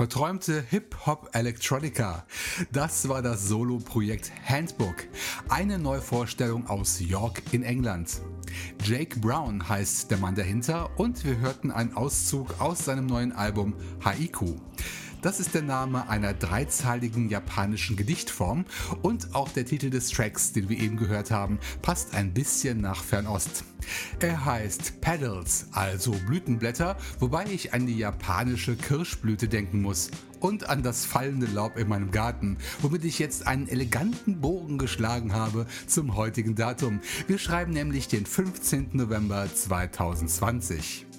Verträumte Hip-Hop Electronica. Das war das Solo-Projekt Handbook. Eine Neuvorstellung aus York in England. Jake Brown heißt der Mann dahinter und wir hörten einen Auszug aus seinem neuen Album Haiku. Das ist der Name einer dreizahligen japanischen Gedichtform und auch der Titel des Tracks, den wir eben gehört haben, passt ein bisschen nach Fernost. Er heißt Petals, also Blütenblätter, wobei ich an die japanische Kirschblüte denken muss und an das fallende Laub in meinem Garten, womit ich jetzt einen eleganten Bogen geschlagen habe zum heutigen Datum. Wir schreiben nämlich den 15. November 2020.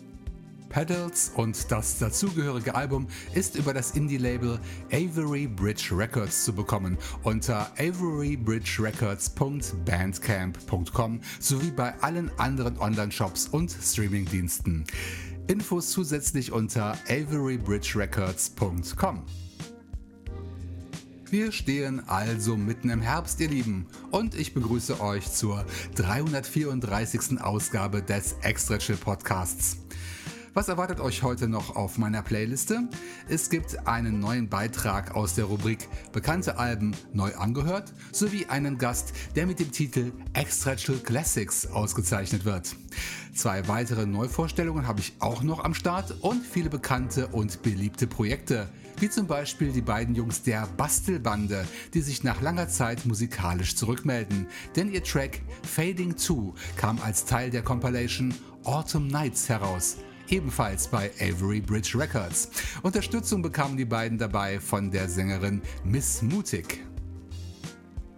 Pedals und das dazugehörige Album ist über das Indie-Label Avery Bridge Records zu bekommen unter averybridgerecords.bandcamp.com sowie bei allen anderen Online-Shops und Streaming-Diensten. Infos zusätzlich unter averybridgerecords.com. Wir stehen also mitten im Herbst, ihr Lieben, und ich begrüße euch zur 334. Ausgabe des Extra Chill Podcasts. Was erwartet euch heute noch auf meiner Playliste? Es gibt einen neuen Beitrag aus der Rubrik Bekannte Alben neu angehört sowie einen Gast, der mit dem Titel Extra Chill Classics ausgezeichnet wird. Zwei weitere Neuvorstellungen habe ich auch noch am Start und viele bekannte und beliebte Projekte. wie zum Beispiel die beiden Jungs der Bastelbande, die sich nach langer Zeit musikalisch zurückmelden, denn ihr Track Fading 2 kam als Teil der Compilation Autumn Nights heraus ebenfalls bei Avery Bridge Records. Unterstützung bekamen die beiden dabei von der Sängerin Miss Mutig.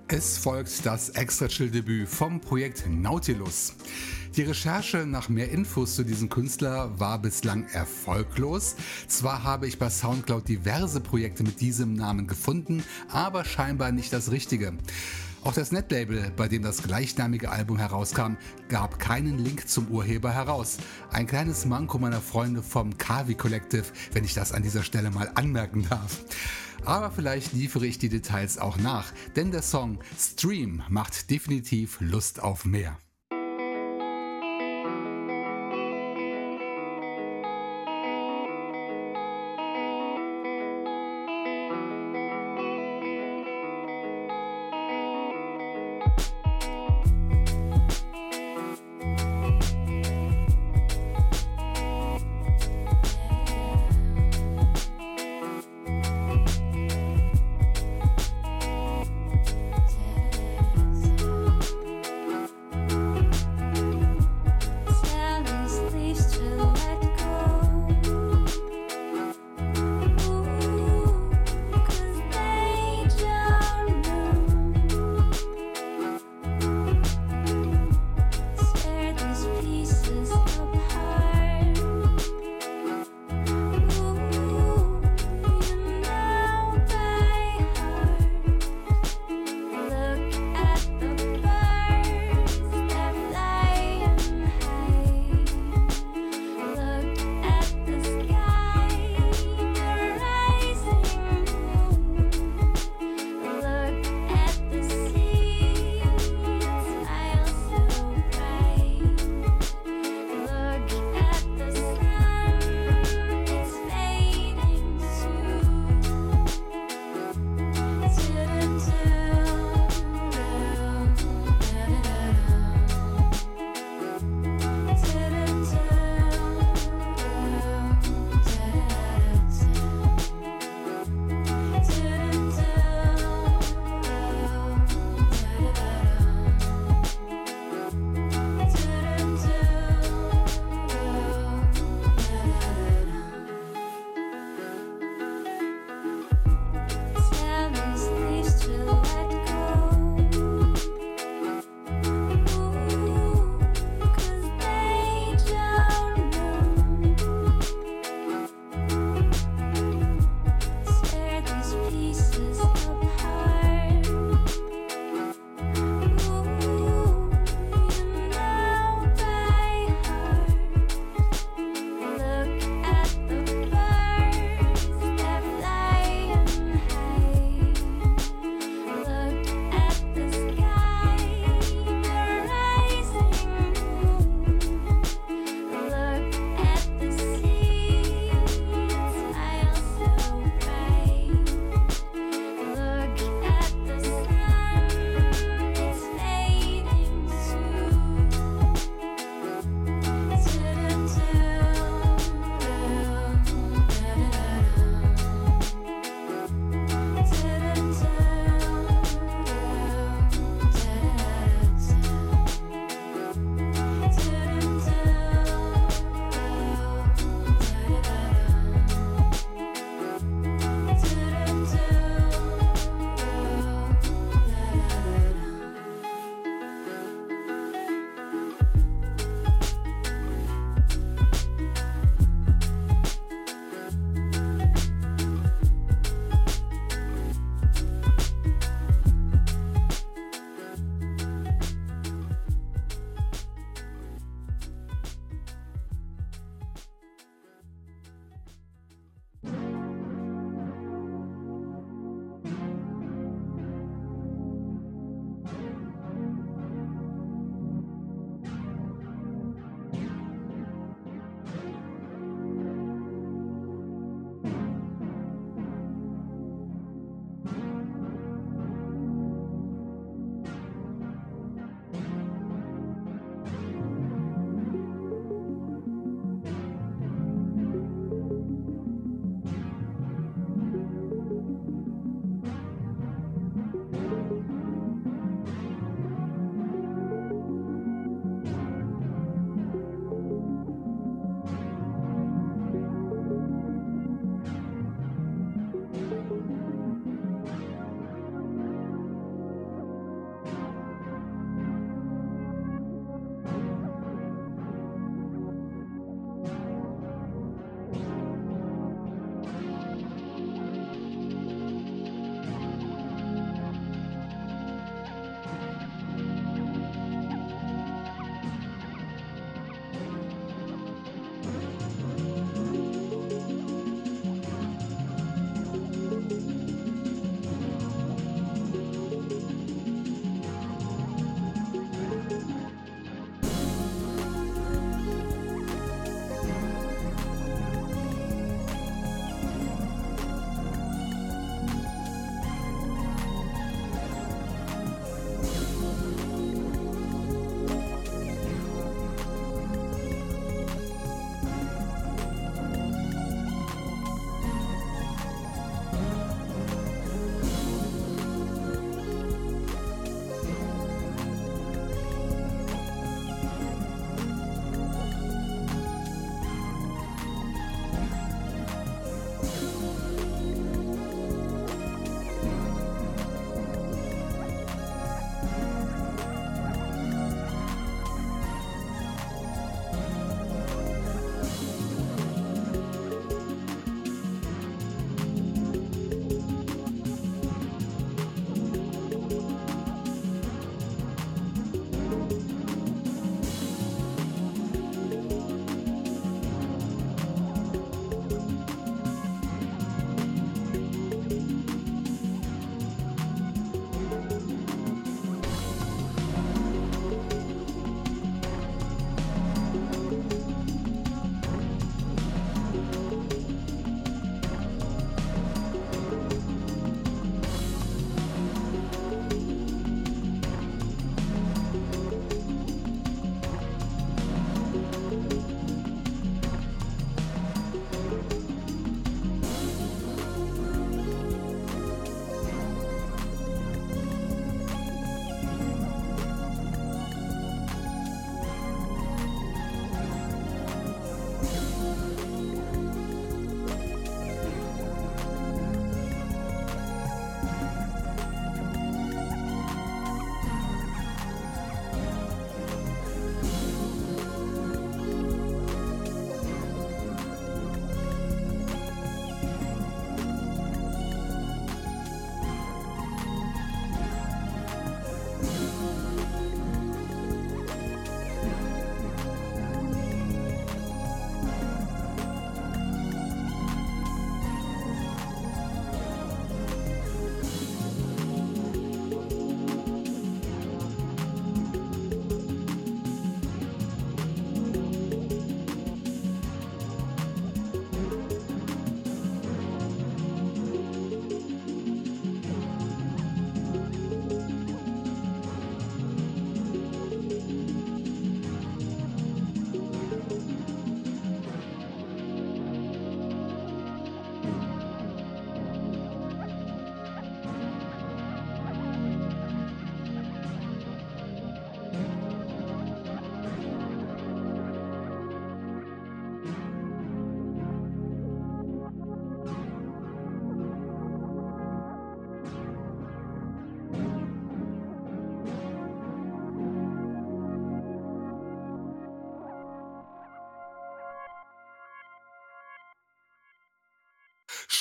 Es folgt das Extra-Chill-Debüt vom Projekt Nautilus. Die Recherche nach mehr Infos zu diesem Künstler war bislang erfolglos. Zwar habe ich bei Soundcloud diverse Projekte mit diesem Namen gefunden, aber scheinbar nicht das richtige. Auch das Netlabel, bei dem das gleichnamige Album herauskam, gab keinen Link zum Urheber heraus. Ein kleines Manko meiner Freunde vom Kavi Collective, wenn ich das an dieser Stelle mal anmerken darf. Aber vielleicht liefere ich die Details auch nach, denn der Song Stream macht definitiv Lust auf mehr.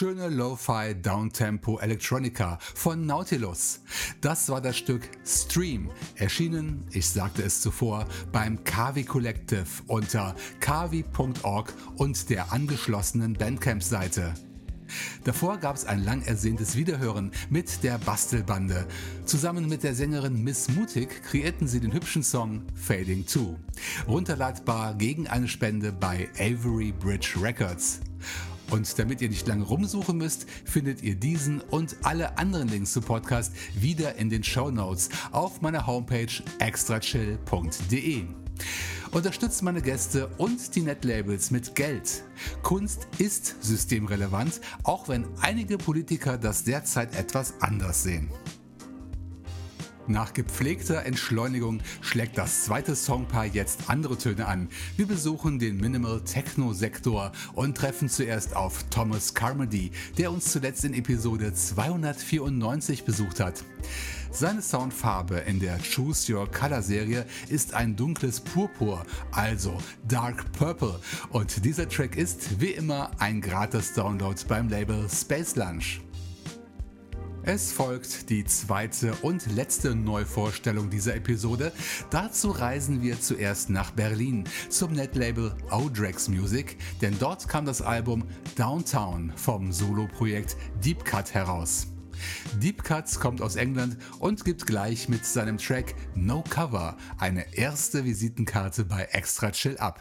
Schöne Lo-Fi Downtempo Electronica von Nautilus. Das war das Stück Stream, erschienen, ich sagte es zuvor, beim Kavi Collective unter kavi.org und der angeschlossenen Bandcamp-Seite. Davor gab es ein lang ersehntes Wiederhören mit der Bastelbande. Zusammen mit der Sängerin Miss Mutig kreierten sie den hübschen Song Fading 2. Runterladbar gegen eine Spende bei Avery Bridge Records. Und damit ihr nicht lange rumsuchen müsst, findet ihr diesen und alle anderen Links zum Podcast wieder in den Show Notes auf meiner Homepage extrachill.de. Unterstützt meine Gäste und die Netlabels mit Geld. Kunst ist systemrelevant, auch wenn einige Politiker das derzeit etwas anders sehen. Nach gepflegter Entschleunigung schlägt das zweite Songpaar jetzt andere Töne an. Wir besuchen den Minimal Techno Sektor und treffen zuerst auf Thomas Carmody, der uns zuletzt in Episode 294 besucht hat. Seine Soundfarbe in der Choose Your Color Serie ist ein dunkles Purpur, also Dark Purple. Und dieser Track ist wie immer ein gratis Download beim Label Space Lunch. Es folgt die zweite und letzte Neuvorstellung dieser Episode. Dazu reisen wir zuerst nach Berlin zum Netlabel Odrex Music, denn dort kam das Album Downtown vom Solo-Projekt Deep Cut heraus. Deep Cuts kommt aus England und gibt gleich mit seinem Track No Cover eine erste Visitenkarte bei Extra Chill ab.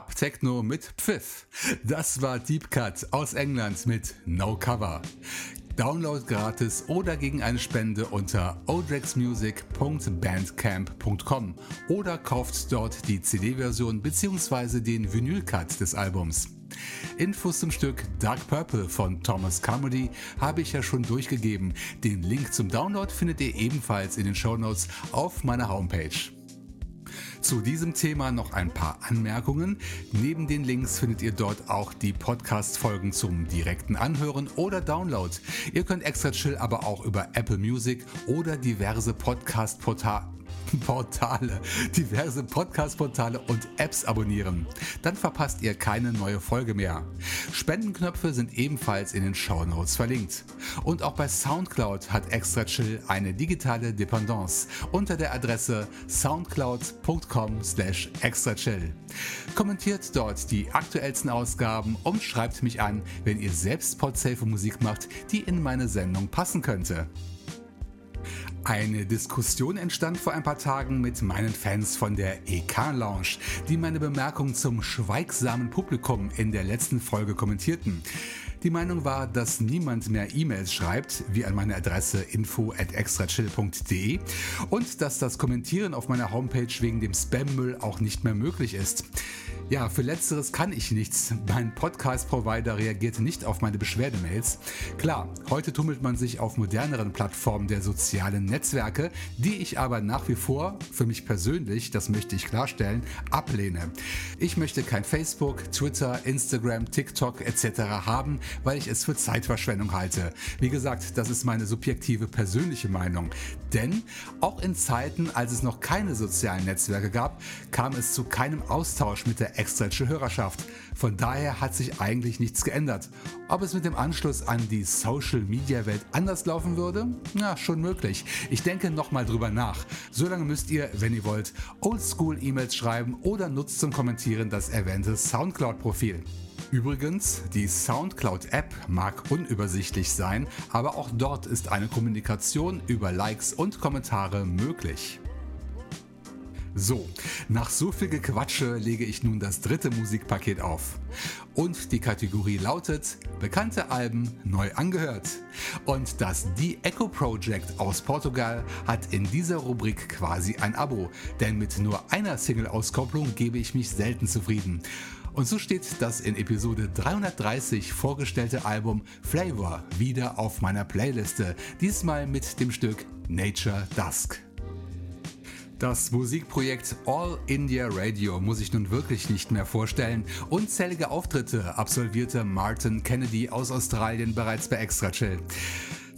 Dub Techno mit Pfiff. Das war Deep Cut aus England mit No Cover. Download gratis oder gegen eine Spende unter odrexmusic.bandcamp.com oder kauft dort die CD-Version bzw. den Vinyl-Cut des Albums. Infos zum Stück Dark Purple von Thomas Carmody habe ich ja schon durchgegeben. Den Link zum Download findet ihr ebenfalls in den Show Notes auf meiner Homepage. Zu diesem Thema noch ein paar Anmerkungen. Neben den Links findet ihr dort auch die Podcast-Folgen zum direkten Anhören oder Download. Ihr könnt Extra Chill aber auch über Apple Music oder diverse Podcast-Portale Portale, diverse Podcast-Portale und Apps abonnieren. Dann verpasst ihr keine neue Folge mehr. Spendenknöpfe sind ebenfalls in den Show Notes verlinkt. Und auch bei Soundcloud hat Extra Chill eine digitale Dependance unter der Adresse soundcloud.com slash extrachill. Kommentiert dort die aktuellsten Ausgaben und schreibt mich an, wenn ihr selbst Podsafe Musik macht, die in meine Sendung passen könnte. Eine Diskussion entstand vor ein paar Tagen mit meinen Fans von der EK Lounge, die meine Bemerkung zum schweigsamen Publikum in der letzten Folge kommentierten. Die Meinung war, dass niemand mehr E-Mails schreibt, wie an meine Adresse info at extrachill.de und dass das Kommentieren auf meiner Homepage wegen dem Spammüll auch nicht mehr möglich ist. Ja, für letzteres kann ich nichts. Mein Podcast-Provider reagierte nicht auf meine Beschwerdemails. Klar, heute tummelt man sich auf moderneren Plattformen der sozialen Netzwerke, die ich aber nach wie vor, für mich persönlich, das möchte ich klarstellen, ablehne. Ich möchte kein Facebook, Twitter, Instagram, TikTok etc. haben, weil ich es für Zeitverschwendung halte. Wie gesagt, das ist meine subjektive persönliche Meinung. Denn auch in Zeiten, als es noch keine sozialen Netzwerke gab, kam es zu keinem Austausch mit der extrinsische Hörerschaft. Von daher hat sich eigentlich nichts geändert. Ob es mit dem Anschluss an die Social Media Welt anders laufen würde? Na, schon möglich. Ich denke nochmal drüber nach. Solange müsst ihr, wenn ihr wollt, Oldschool E-Mails schreiben oder nutzt zum Kommentieren das erwähnte Soundcloud-Profil. Übrigens, die SoundCloud-App mag unübersichtlich sein, aber auch dort ist eine Kommunikation über Likes und Kommentare möglich. So, nach so viel Gequatsche lege ich nun das dritte Musikpaket auf. Und die Kategorie lautet Bekannte Alben neu angehört. Und das The Echo Project aus Portugal hat in dieser Rubrik quasi ein Abo, denn mit nur einer Single-Auskopplung gebe ich mich selten zufrieden. Und so steht das in Episode 330 vorgestellte Album Flavor wieder auf meiner Playliste, diesmal mit dem Stück Nature Dusk. Das Musikprojekt All India Radio muss ich nun wirklich nicht mehr vorstellen. Unzählige Auftritte absolvierte Martin Kennedy aus Australien bereits bei Extra Chill.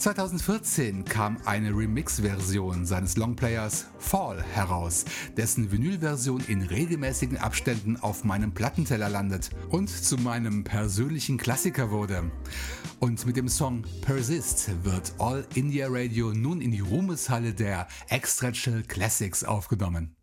2014 kam eine Remix-Version seines Longplayers Fall heraus, dessen Vinylversion in regelmäßigen Abständen auf meinem Plattenteller landet und zu meinem persönlichen Klassiker wurde. Und mit dem Song Persist wird All India Radio nun in die Ruhmeshalle der Extra Chill Classics aufgenommen.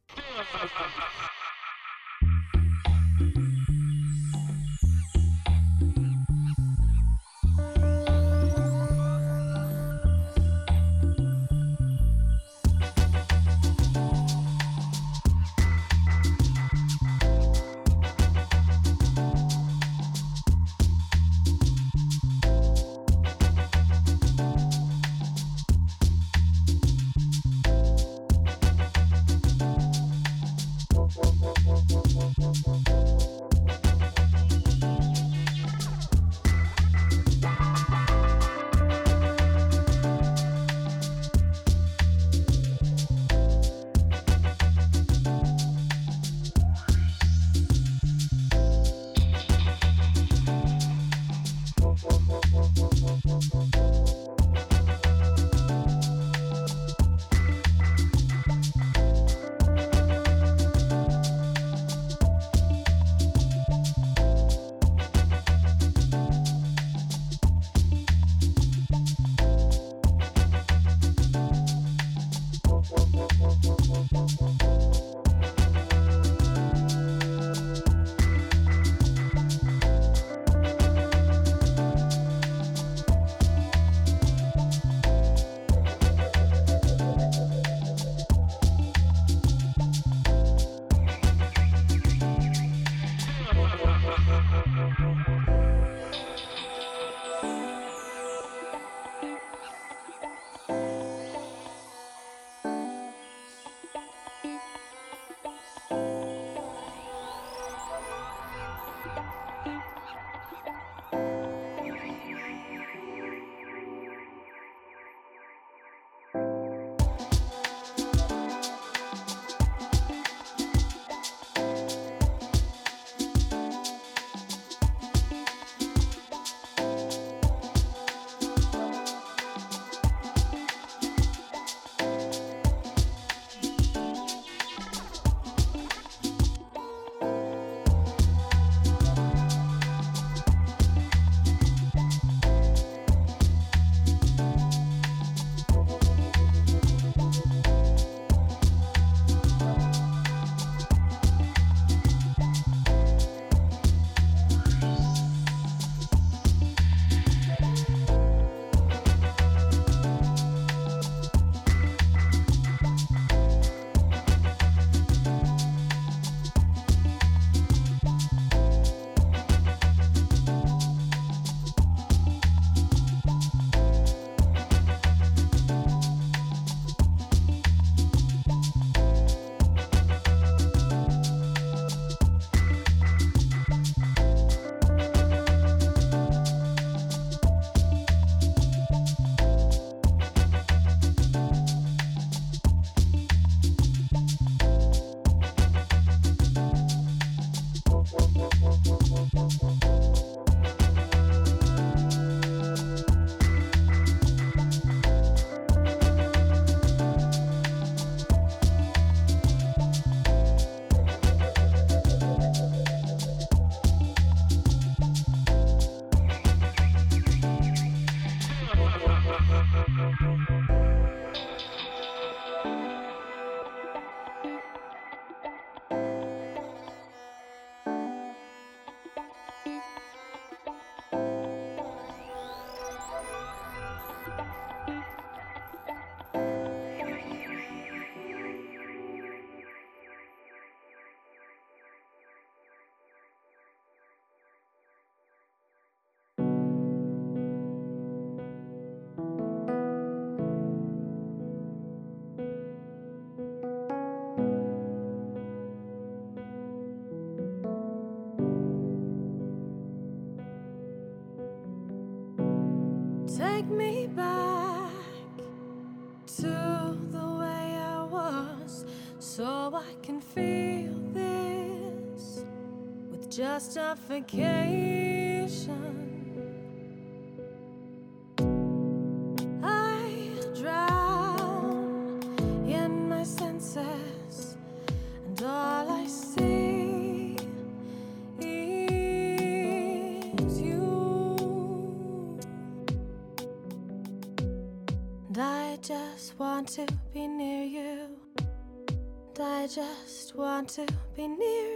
Justification. I drown in my senses, and all I see is you. And I just want to be near you. And I just want to be near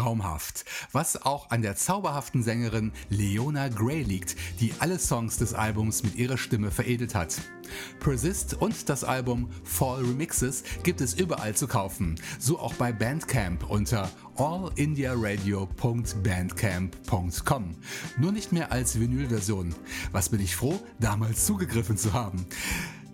traumhaft, was auch an der zauberhaften Sängerin Leona Gray liegt, die alle Songs des Albums mit ihrer Stimme veredelt hat. Persist und das Album Fall Remixes gibt es überall zu kaufen, so auch bei Bandcamp unter allindiaradio.bandcamp.com. Nur nicht mehr als Vinylversion. Was bin ich froh, damals zugegriffen zu haben.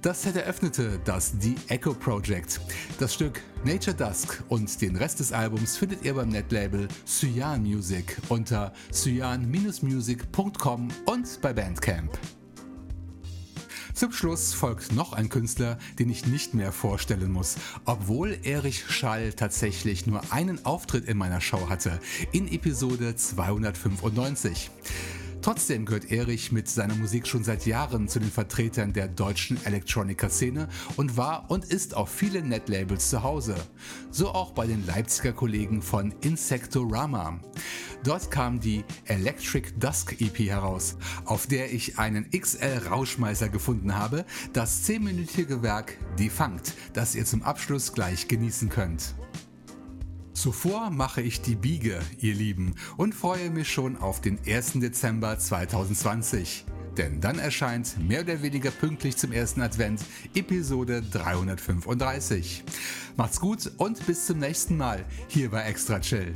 Das Set eröffnete das The Echo Project. Das Stück Nature Dusk und den Rest des Albums findet ihr beim Netlabel Cyan Music unter cyan-music.com und bei Bandcamp. Zum Schluss folgt noch ein Künstler, den ich nicht mehr vorstellen muss, obwohl Erich Schall tatsächlich nur einen Auftritt in meiner Show hatte, in Episode 295. Trotzdem gehört Erich mit seiner Musik schon seit Jahren zu den Vertretern der deutschen Electronica-Szene und war und ist auf vielen Netlabels zu Hause. So auch bei den Leipziger Kollegen von Insectorama. Dort kam die Electric Dusk EP heraus, auf der ich einen XL-Rauschmeißer gefunden habe, das 10-minütige Werk Defunct, das ihr zum Abschluss gleich genießen könnt. Zuvor mache ich die Biege, ihr Lieben, und freue mich schon auf den 1. Dezember 2020. Denn dann erscheint mehr oder weniger pünktlich zum ersten Advent Episode 335. Macht's gut und bis zum nächsten Mal hier bei Extra Chill.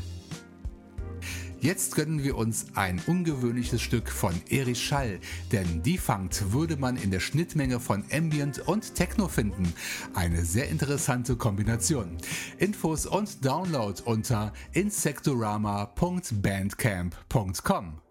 Jetzt gönnen wir uns ein ungewöhnliches Stück von Erich Schall, denn Defunct würde man in der Schnittmenge von Ambient und Techno finden. Eine sehr interessante Kombination. Infos und Download unter insectorama.bandcamp.com.